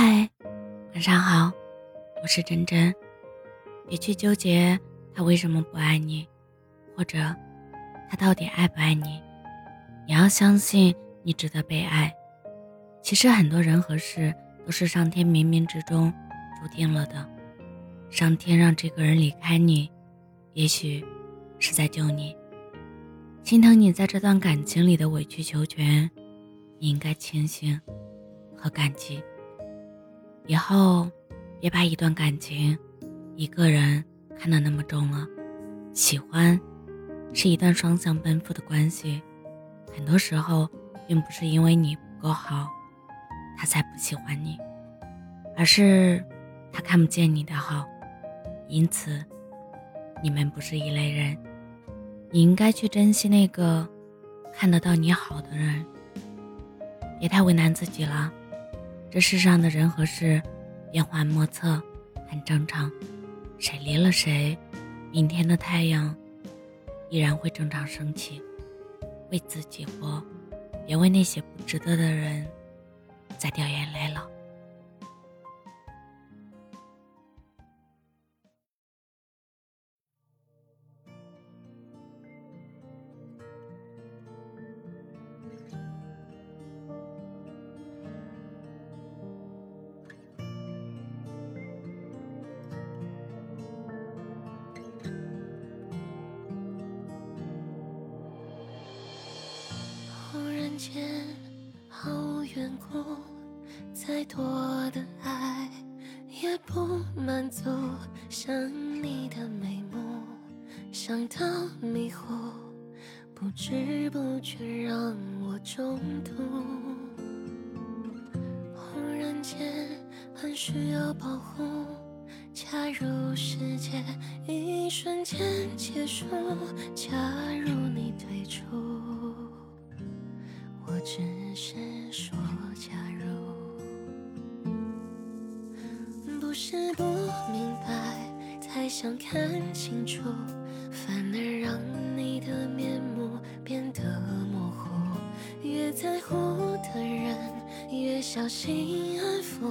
嗨，晚上好，我是真真。别去纠结他为什么不爱你，或者他到底爱不爱你。你要相信你值得被爱。其实很多人和事都是上天冥冥之中注定了的。上天让这个人离开你，也许是在救你，心疼你在这段感情里的委曲求全。你应该庆幸和感激。以后，别把一段感情、一个人看得那么重了。喜欢，是一段双向奔赴的关系。很多时候，并不是因为你不够好，他才不喜欢你，而是他看不见你的好。因此，你们不是一类人。你应该去珍惜那个看得到你好的人。别太为难自己了，这世上的人和事变幻莫测，很正常。谁离了谁，明天的太阳依然会正常升起。为自己活，别为那些不值得的人再掉眼泪了。再多的爱也不满足。想你的眉目，想到迷糊，不知不觉让我中毒。忽然间很需要保护，假如世界一瞬间结束。假如看清楚，反而让你的面目变得模糊。越在乎的人，越小心安抚，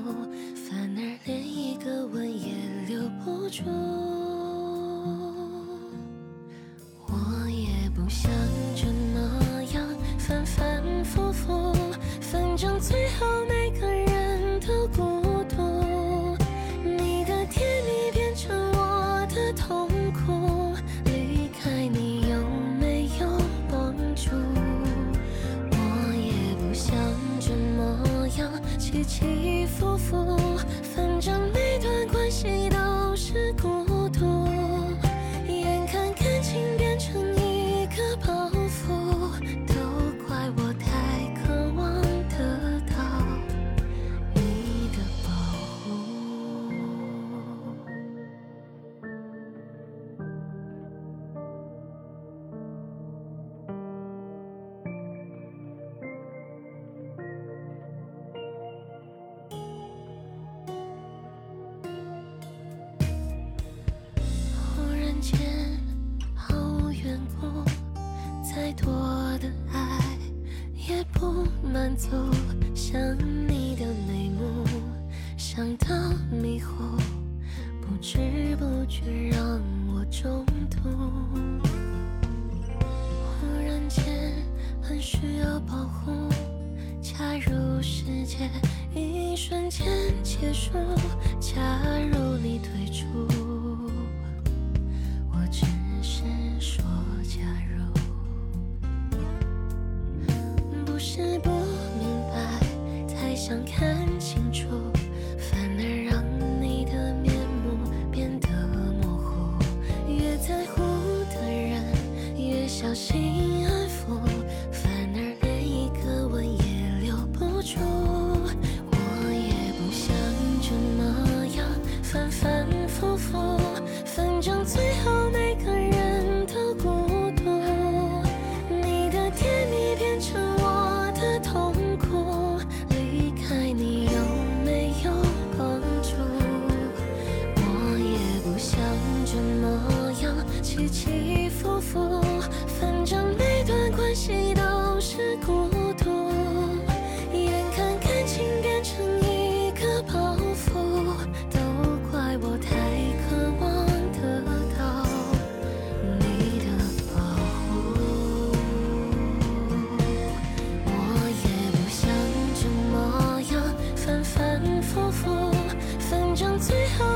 反而连一个吻也留不住。我也不想这么样，反反。复复，反正最后起起伏伏，满足，想你的眉目，想到迷糊，不知不觉让我中毒。忽然间很需要保护，假如世界一瞬间结束。假如你退出，上最后